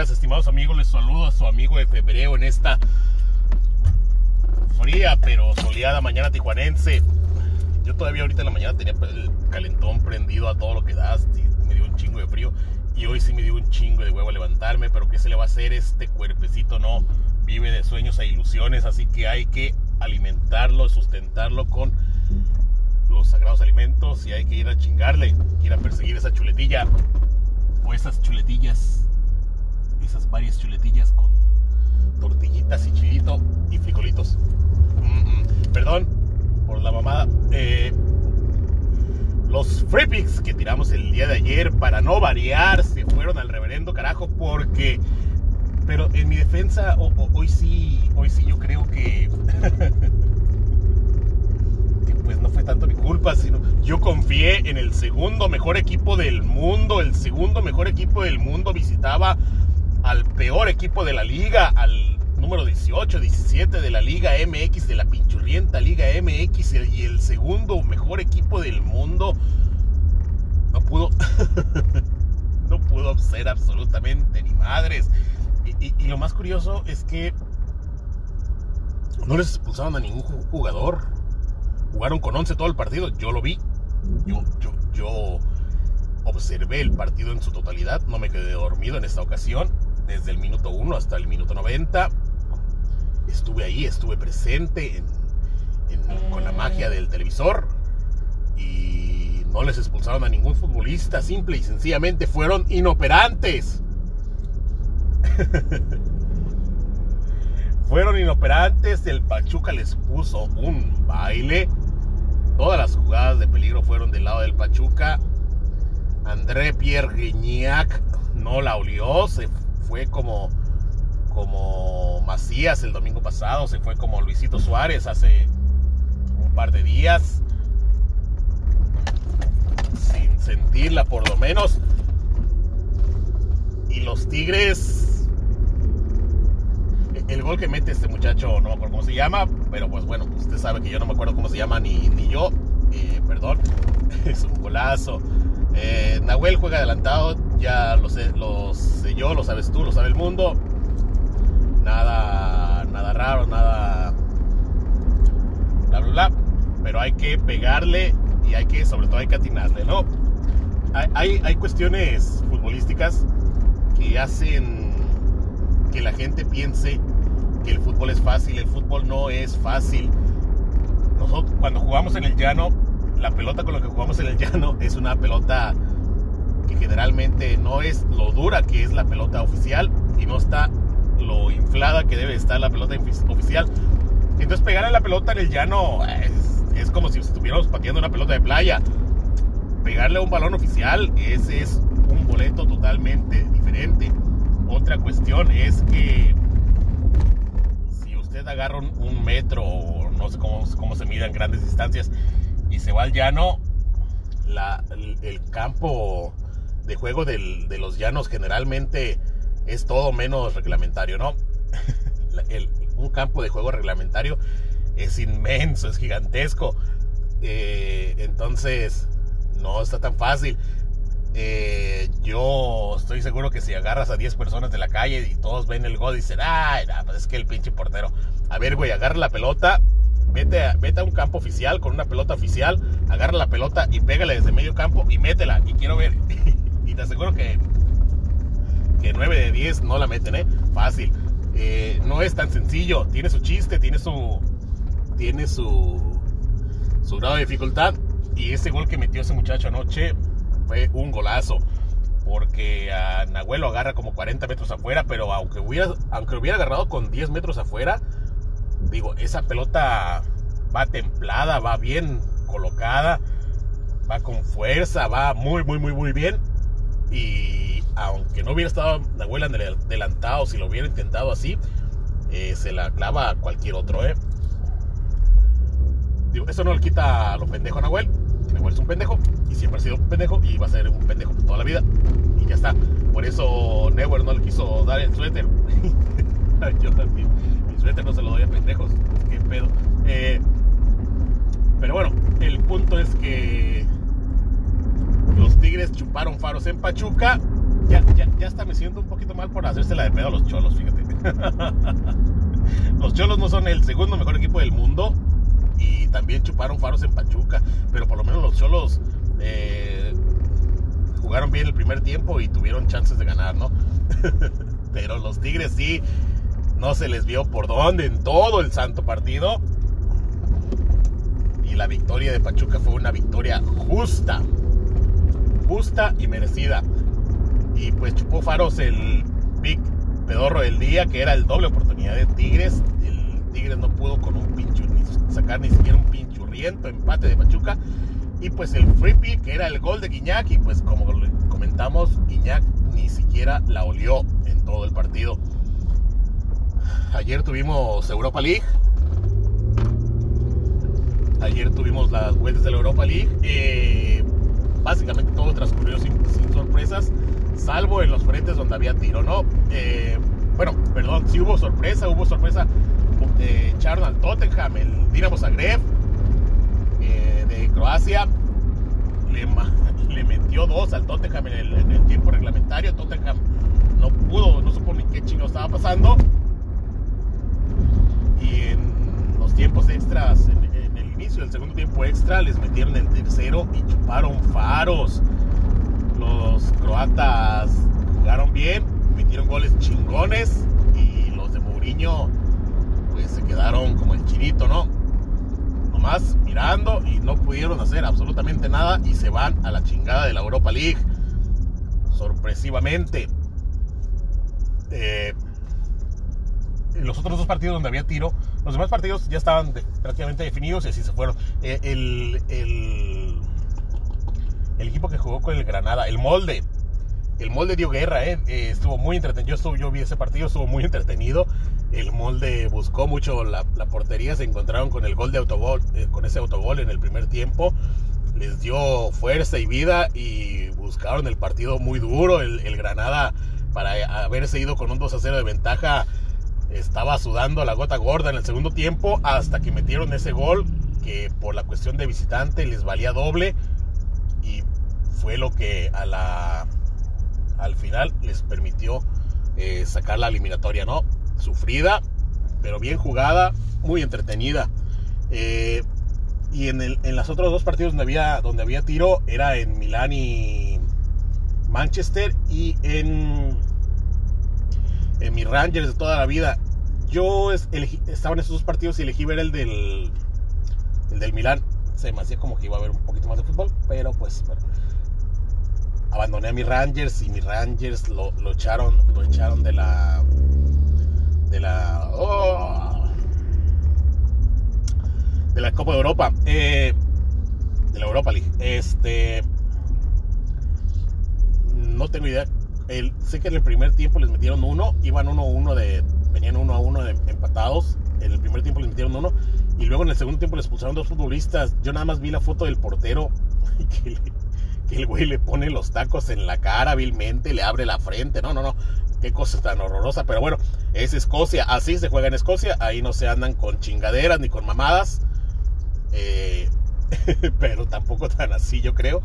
estimados amigos. Les saludo a su amigo de febrero en esta fría pero soleada mañana tijuanense. Yo todavía ahorita en la mañana tenía el calentón prendido a todo lo que das. Me dio un chingo de frío. Y hoy sí me dio un chingo de huevo a levantarme. Pero ¿qué se le va a hacer? Este cuerpecito no vive de sueños e ilusiones. Así que hay que alimentarlo, sustentarlo con los sagrados alimentos. Y hay que ir a chingarle, ir a perseguir esa chuletilla. O esas chuletillas. Esas varias chuletillas con tortillitas y chilito y frijolitos. Perdón por la mamada. Eh, los free picks que tiramos el día de ayer, para no variar, se fueron al reverendo carajo porque... Pero en mi defensa, hoy sí, hoy sí yo creo que... que pues no fue tanto mi culpa, sino yo confié en el segundo mejor equipo del mundo. El segundo mejor equipo del mundo visitaba al peor equipo de la liga, al número 18, 17 de la Liga MX, de la pinchurrienta Liga MX y el segundo mejor equipo del mundo, no pudo, no pudo ser absolutamente ni madres. Y, lo más curioso es que no les expulsaron a ningún jugador. Jugaron con 11 todo el partido, yo lo vi. Yo, yo, yo observé el partido en su totalidad, no me quedé dormido en esta ocasión, desde el minuto 1 hasta el minuto 90 estuve ahí, estuve presente con la magia del televisor y no les expulsaron a ningún futbolista, simple y sencillamente fueron inoperantes. fueron inoperantes, el Pachuca les puso un baile. Todas las jugadas de peligro fueron del lado del Pachuca. André Pierre Guignac no la olió, se fue como como Macías el domingo pasado, se fue como Luisito Suárez hace un par de días, sin sentirla por lo menos. Y los Tigres, el gol que mete este muchacho, no me acuerdo cómo se llama, pero pues bueno, usted sabe que yo no me acuerdo cómo se llama ni, ni yo, eh, perdón, es un golazo. Eh, Nahuel juega adelantado, ya lo sé, lo sé yo, lo sabes tú, lo sabe el mundo nada, nada raro, nada bla, bla, bla. Pero hay que pegarle y hay que, sobre todo, hay que atinarle, ¿no? Hay, hay cuestiones futbolísticas que hacen que la gente piense que el fútbol es fácil. El fútbol no es fácil. Nosotros, cuando jugamos en el llano, la pelota con la que jugamos en el llano es una pelota generalmente no es lo dura que es la pelota oficial y no está lo inflada que debe estar la pelota oficial. Entonces pegar a la pelota en el llano es, como si estuviéramos pateando una pelota de playa. Pegarle a un balón oficial, ese es un boleto totalmente diferente. Otra cuestión es que si usted agarra un, metro o no sé cómo, cómo se en grandes distancias y se va al llano, la, el, campo de juego del, de los llanos generalmente es todo menos reglamentario, ¿no? un campo de juego reglamentario es inmenso, es gigantesco. Eh, entonces, no está tan fácil. Eh, yo estoy seguro que si agarras a 10 personas de la calle y todos ven el gol y dicen, ay, pues es que el pinche portero. A ver, güey, agarra la pelota, vete a, vete a un campo oficial con una pelota oficial, agarra la pelota y pégale desde medio campo y métela. Y quiero ver. y te aseguro que que 9 de 10 no la meten, ¿eh? Fácil. Eh, no es tan sencillo. Tiene su chiste, tiene su. Tiene su. Grado de dificultad. Y ese gol que metió ese muchacho anoche fue un golazo. Porque a Nahuel agarra como 40 metros afuera. Pero aunque hubiera, aunque hubiera agarrado con 10 metros afuera, digo, esa pelota va templada, va bien colocada, va con fuerza, va muy, muy, muy, muy bien. Y aunque no hubiera estado Nahuel adelantado, si lo hubiera intentado así, eh, se la clava a cualquier otro, ¿eh? Digo, eso no le quita a lo pendejo a Nahuel. Nahuel es un pendejo y siempre ha sido un pendejo y va a ser un pendejo toda la vida. Y ya está. Por eso Neuer no le quiso dar el suéter. Yo también. Mi suéter no se lo doy a pendejos. Qué pedo. Eh, pero bueno, el punto es que los Tigres chuparon faros en Pachuca ya, ya, ya hasta me siento un poquito mal por hacérsela de pedo a los cholos, fíjate. los cholos no son el segundo mejor equipo del mundo y también chuparon faros en Pachuca, pero por lo menos los cholos eh, jugaron bien el primer tiempo y tuvieron chances de ganar, ¿no? pero los Tigres sí, no se les vio por dónde en todo el santo partido. Y la victoria de Pachuca fue una victoria justa, justa y merecida. Y pues chupó faros el big pedorro del día, que era el doble oportunidad de Tigres. El Tigres no pudo con un pincho, ni sacar ni siquiera un pinchurriento empate de Pachuca. Y pues el free que era el gol de Guiñac, y pues como comentamos, Guiñac ni siquiera la olió en todo el partido. Ayer tuvimos Europa League. Ayer tuvimos las vueltas de la Europa League. Eh, básicamente todo transcurrió sin, sorpresas, salvo en los frentes donde había tiro, ¿no? Eh, bueno, perdón, sí hubo sorpresa, hubo sorpresa. de echaron al Tottenham, el Dinamo Zagreb eh, de Croacia. Le, le, metió dos al Tottenham en el, tiempo reglamentario. Tottenham no pudo, no supo ni qué chino estaba pasando y en los tiempos extras, en, el inicio del segundo tiempo extra, les metieron el tercero y chuparon Los croatas jugaron bien, metieron goles chingones y los de Mourinho pues se quedaron como el chinito, ¿no? Nomás mirando y no pudieron hacer absolutamente nada y se van a la chingada de la Europa League. Sorpresivamente. Eh, los otros dos partidos donde había tiro, los demás partidos ya estaban prácticamente definidos y así se fueron. Eh, el, equipo que jugó con el Granada, el molde, el molde dio guerra, eh, eh, estuvo muy entretenido. Yo, yo vi ese partido, estuvo muy entretenido. El molde buscó mucho la, portería, se encontraron con el gol de autogol, con ese autogol en el primer tiempo. Les dio fuerza y vida y buscaron el partido muy duro. El, el Granada, para haberse ido con un 2 a 0 de ventaja, estaba sudando la gota gorda en el segundo tiempo hasta que metieron ese gol que por la cuestión de visitante les valía doble fue lo que a la al final les permitió eh, sacar la eliminatoria, ¿no? Sufrida, pero bien jugada, muy entretenida. Eh, y en, el, en los otros dos partidos donde había, donde había tiro era en Milán y Manchester y en en Rangers de toda la vida. Yo estaba en esos dos partidos y elegí ver el del, el del Milán. Se me hacía como que iba a haber un poquito más de fútbol, pero pues. Abandoné a mis Rangers y mis Rangers lo, echaron, lo echaron de la. de la. Oh, de la Copa de Europa. Eh, de la Europa League. Este. No tengo idea sé que en el primer tiempo les metieron uno, iban uno a uno de, venían uno a uno empatados. En el primer tiempo les metieron uno y luego en el segundo tiempo les pusieron dos futbolistas. Yo nada más vi la foto del portero que, el güey le pone los tacos en la cara vilmente, le abre la frente. No, no, no. Qué cosa tan horrorosa. Pero bueno, es Escocia. Así se juega en Escocia. Ahí no se andan con chingaderas ni con mamadas. Eh, pero tampoco tan así, yo creo.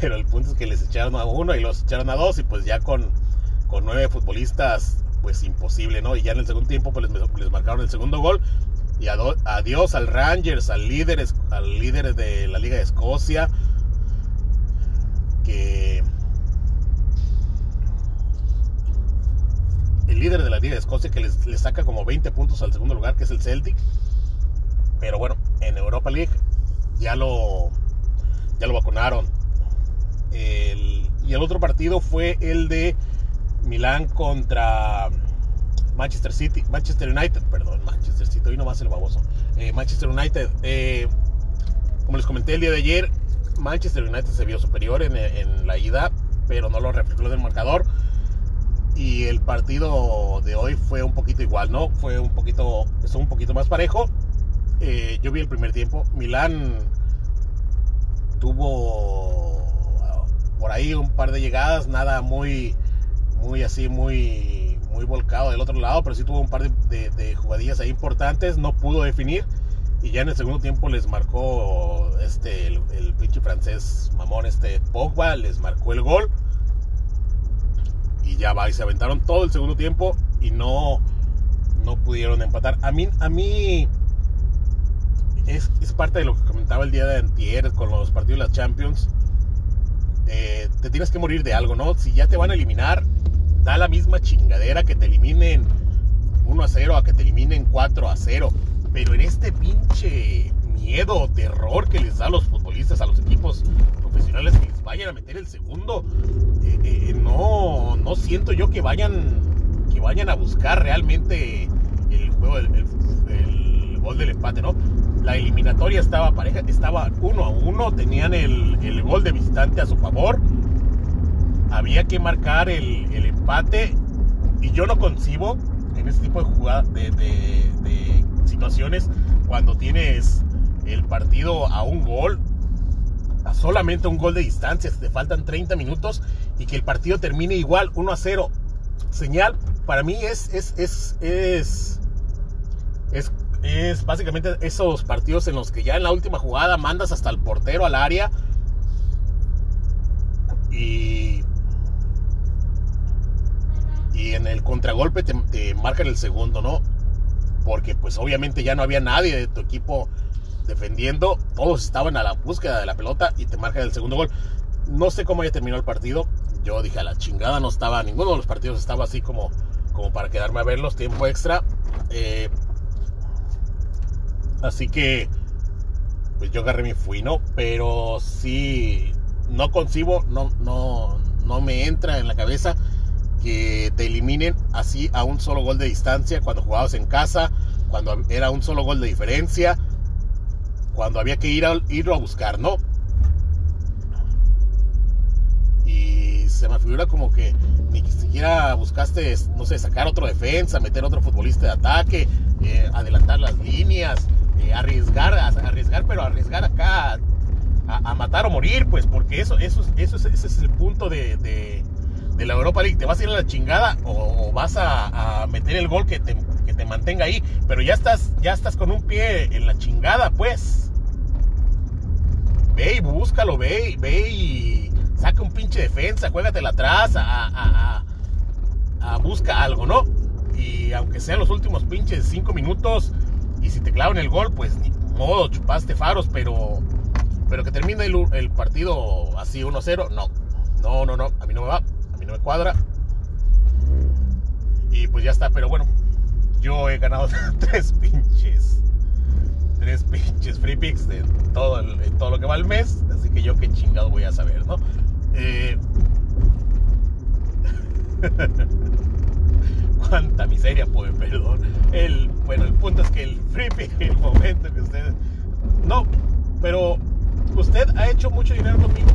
Pero el punto es que les echaron a uno y los echaron a dos y pues ya con, con nueve futbolistas pues imposible, ¿no? Y ya en el segundo tiempo pues les, marcaron el segundo gol y adiós al Rangers, al líder, al líder de la Liga de Escocia, el líder de la Liga de Escocia que les, saca como 20 puntos al segundo lugar, que es el Celtic. Pero bueno, en Europa League ya lo, ya lo vacunaron y el otro partido fue el de Milán contra Manchester City, Manchester United, perdón, Manchester City, hoy nomás el baboso. Eh, Manchester United, eh, como les comenté el día de ayer, Manchester United se vio superior en, la ida, pero no lo reflejó en el marcador. Y el partido de hoy fue un poquito igual, ¿no? Fue un poquito, un poquito más parejo. Eh, yo vi el primer tiempo. Milán tuvo por ahí un par de llegadas, nada muy, muy así, muy, muy volcado del otro lado, pero sí tuvo un par de, jugadillas importantes, no pudo definir y ya en el segundo tiempo les marcó este el, pinche francés mamón este Pogba les marcó el gol y se aventaron todo el segundo tiempo y no, no pudieron empatar. A mí, a mí es, es parte de lo que comentaba el día de antier con los partidos de las Champions. Eh, te tienes que morir de algo, ¿no? Si ya te van a eliminar, da la misma chingadera que te eliminen 1 a 0 a que te eliminen 4 a 0. Pero en este pinche miedo, terror que les da a los futbolistas, a los equipos profesionales que les vayan a meter el segundo, eh, eh, no, no siento yo que vayan, que vayan a buscar realmente el juego, el, gol del empate, ¿no? La eliminatoria estaba pareja, estaba uno a uno, tenían el, el gol de visitante a su favor. Había que marcar el, el empate y yo no concibo en este tipo de jugadas, de, de, situaciones, cuando tienes el partido a un gol, a solamente un gol de distancia, te faltan 30 minutos y que el partido termine igual, 1 a 0. Señal, para mí es, es, es, es, es, es básicamente esos partidos en los que ya en la última jugada mandas hasta el portero al área y y en el contragolpe te, marcan el segundo, ¿no? Porque pues obviamente ya no había nadie de tu equipo defendiendo, todos estaban a la búsqueda de la pelota y te marcan el segundo gol. No sé cómo haya terminado el partido, yo dije a la chingada, no estaba, ninguno de los partidos estaba así como, como para quedarme a verlos, tiempo extra. Eh, así que pues yo agarré mi fui, ¿no? Pero sí, no concibo, no, no, no me entra en la cabeza que te eliminen así a un solo gol de distancia cuando jugabas en casa, cuando era un solo gol de diferencia, cuando había que ir a, irlo a buscar, ¿no? Y se me figura como que ni siquiera buscaste, no sé, sacar otro defensa, meter otro futbolista de ataque, eh, adelantar las líneas, eh, arriesgar, arriesgar, pero arriesgar acá a, matar o morir, pues, porque eso, eso, eso, es el punto de la Europa League, ¿te vas a ir a la chingada o, vas a, meter el gol que te, mantenga ahí? Pero ya estás, ya estás con un pie en la chingada, pues. Ve y búscalo, ve, ve y saca un pinche defensa, juégatela atrás, a, a, busca algo, ¿no? Y aunque sean los últimos pinches cinco minutos, y si te clavan el gol, pues ni modo, chupaste faros, pero, pero que termine el, el partido así 1-0, no. No, no, no, a mí no me va me cuadra. Y pues ya está, pero bueno, yo he ganado tres pinches. Tres pinches free picks de todo, todo lo que va el mes. Así que yo qué chingado voy a saber, ¿no? Eh, cuánta miseria, pues, perdón. El, bueno, el punto es que el free pick, el momento que ustedes. No, pero usted ha hecho mucho dinero conmigo.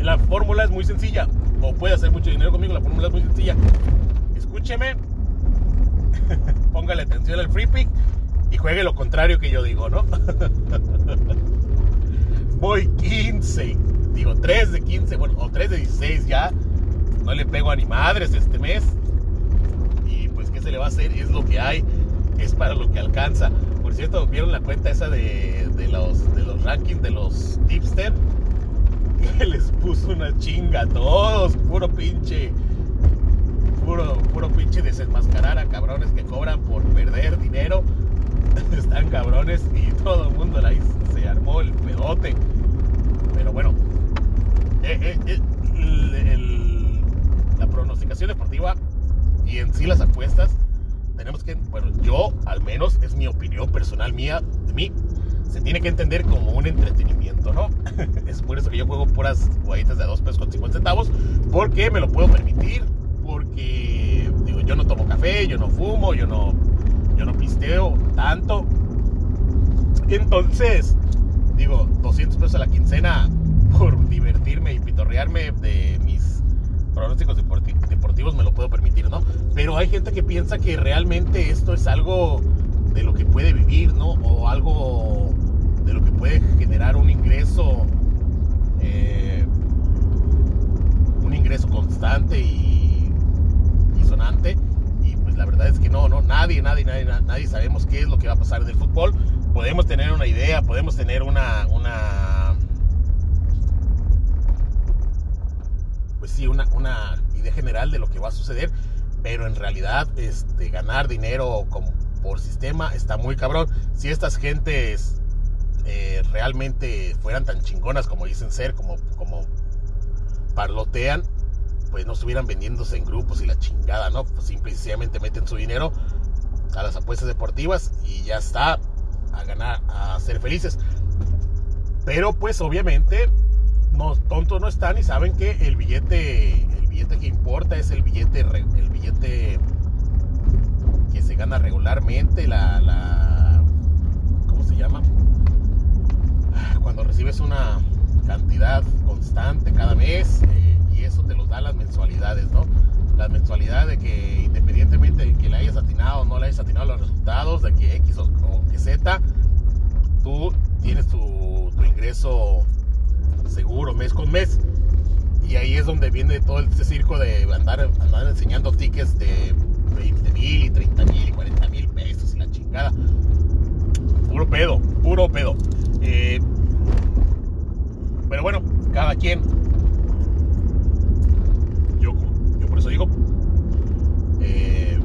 La fórmula es muy sencilla o puede hacer mucho dinero conmigo, la fórmula es muy sencilla. Escúcheme, póngale atención al free pick y juegue lo contrario que yo digo, ¿no? Voy 15, digo 3 de 15, bueno, o 3 de 16 ya. No le pego a ni madres este mes. Y pues, ¿qué se le va a hacer? Es lo que hay, es para lo que alcanza. Por cierto, ¿vieron la cuenta esa de, de los, de los rankings de los tipster? Que les puso una chinga a todos, puro pinche, puro, puro pinche desenmascarar a cabrones que cobran por perder dinero. Están cabrones y todo el mundo la se armó el pedote. Pero bueno, eh, eh, eh, la pronosticación deportiva y en sí las apuestas, tenemos que, bueno, yo al menos es mi opinión personal mía, de mí, se tiene que entender como un entretenimiento, ¿no? es por eso que yo juego puras jugaditas de 2 pesos con 50 centavos, porque me lo puedo permitir, porque digo, yo no tomo café, yo no fumo, yo no, yo no pisteo tanto. Entonces, digo, 200 pesos a la quincena por divertirme y pitorrearme de mis pronósticos deportivos me lo puedo permitir, ¿no? Pero hay gente que piensa que realmente esto es algo de lo que puede vivir, ¿no? O algo de lo que puede generar un ingreso, eh, un ingreso constante y, sonante. Y pues la verdad es que no, no, nadie, nadie, nadie, nadie sabemos qué es lo que va a pasar del fútbol. Podemos tener una idea, podemos tener una, una pues sí, una, una idea general de lo que va a suceder, pero en realidad este, ganar dinero como por sistema está muy cabrón. Si estas gentes eh, realmente fueran tan chingonas como dicen ser, como, como parlotean, pues no estuvieran vendiéndose en grupos y la chingada, ¿no? Pues simplemente meten su dinero a las apuestas deportivas y ya está, a ganar, a ser felices. Pero pues obviamente no, tontos no están y saben que el billete, el billete que importa es el billete, el billete que se gana regularmente, la, la ¿cómo se llama? Una cantidad constante cada mes eh, y eso te los da las mensualidades, ¿no? Las mensualidades de que independientemente de que le hayas atinado o no le hayas atinado los resultados, de que X o, que Z, tú tienes tu, tu ingreso seguro mes con mes. Y ahí es donde viene todo este circo de andar, andar enseñando tickets de 20 mil y 30 mil y 40 mil pesos y la chingada. Puro pedo, puro pedo. Eh, pero bueno, cada quien. Yo, yo por eso digo. Eh,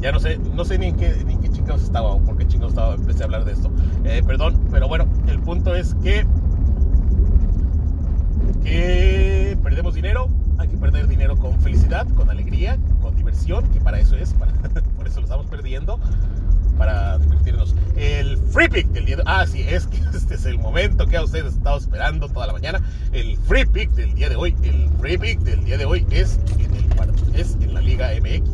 ya no sé, no sé ni en qué, ni qué chingados estaba o por qué chingados estaba, empecé a hablar de esto. Eh, perdón, pero bueno, el punto es que, que perdemos dinero, hay que perder dinero con felicidad, con alegría, con diversión, que para eso es, para, por eso lo estamos perdiendo, para divertirnos. El free pick del día de Ah, sí, es que este es el momento que a ustedes estado esperando toda la mañana. El free pick del día de hoy, el free pick del día de hoy es en, el, es en la Liga MX.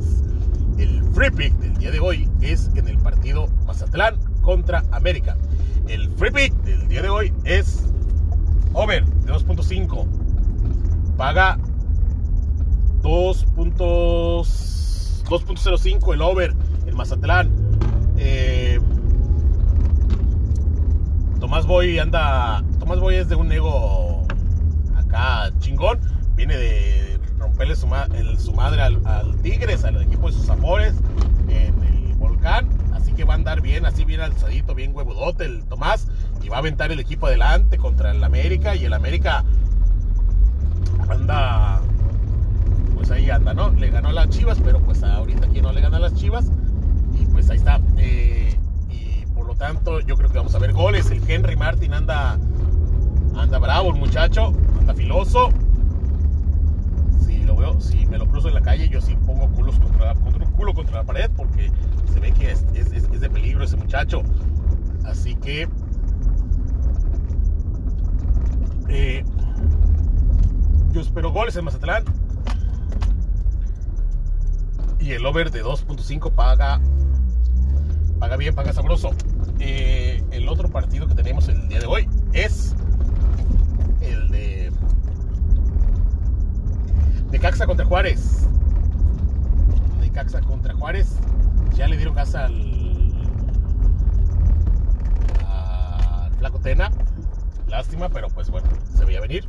El free pick del día de hoy es en el partido Mazatlán contra América. El free pick del día de hoy es over de 2.5. Paga 2.05 el over en Mazatlán. Eh, Tomás Boy anda. Tomás Boy es de un ego acá chingón. Viene de romperle su, su madre al, Tigres, al equipo de sus amores en el volcán. Así que va a andar bien, así bien alzadito, bien huevudote el Tomás. Y va a aventar el equipo adelante contra el América. Y el América anda. Pues ahí anda, ¿no? Le ganó a las Chivas, pero pues ahorita aquí no le gana a las Chivas. Pues ahí está. Eh, y por lo tanto, yo creo que vamos a ver goles. El Henry Martin anda. Anda bravo el muchacho, anda filoso si me lo cruzo en la calle, yo sí pongo culos contra, contra culo contra la pared porque se ve que es, es, de peligro ese muchacho. Así que eh, yo espero goles en Mazatlán. Y el over de 2.5 paga paga bien, paga sabroso. Eh, el otro partido que tenemos el día de hoy es el de Necaxa contra Juárez. Necaxa contra Juárez. Ya le dieron gas al, al Flaco Tena. Lástima, pero pues bueno, se veía venir.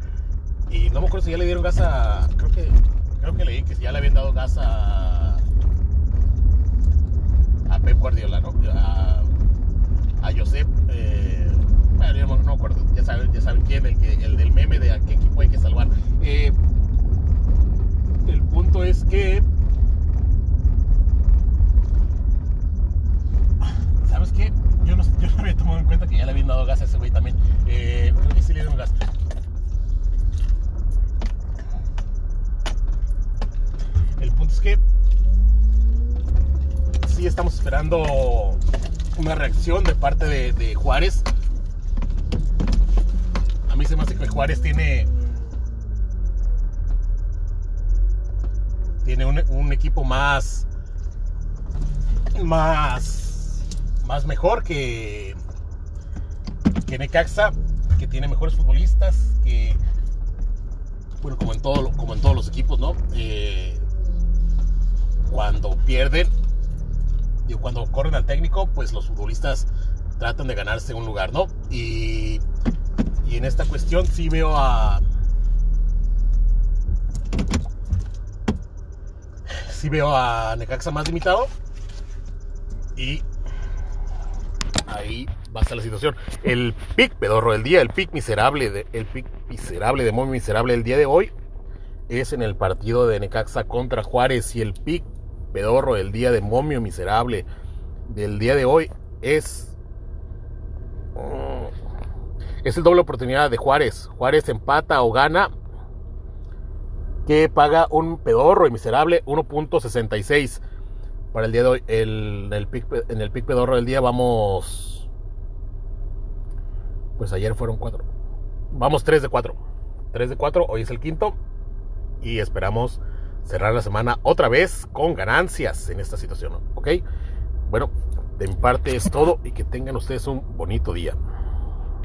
Y no me acuerdo si ya le dieron gas a. Creo que, creo que leí que ya le habían dado gas a. A Pep Guardiola, ¿no? A, a Josep. Eh, bueno, no, no, acuerdo. Ya saben, ya saben quién, el, que, el del meme de a qué equipo hay que salvar. Eh, el punto es que. ¿Sabes qué? Yo no, yo no había tomado en cuenta que ya le habían dado gas a ese güey también. Eh, creo que sí le dieron gas. El punto es que. Sí estamos esperando de parte de, de Juárez. A mí se me hace que Juárez tiene tiene un, equipo más, más, más mejor que, que Necaxa, que tiene mejores futbolistas, que, bueno, como en, todo, como en todos los equipos, ¿no? Eh, cuando pierden, y cuando corren al técnico, pues los futbolistas tratan de ganarse un lugar, ¿no? Y, y en esta cuestión sí veo a, sí veo a Necaxa más limitado. Y ahí va a estar la situación. El pick pedorro del día, el pick miserable, el pick miserable de muy miserable del día de hoy es en el partido de Necaxa contra Juárez y el pick pedorro del día de momio miserable del día de hoy es mm, es el doble oportunidad de Juárez. Juárez empata o gana que paga un pedorro y miserable 1.66 para el día de hoy. El, el pick, en el pick pedorro del día vamos pues ayer fueron cuatro. Vamos 3 de 4. 3 de 4, hoy es el quinto y esperamos cerrar la semana otra vez con ganancias en esta situación, ¿ok? Bueno, de mi parte es todo y que tengan ustedes un bonito día.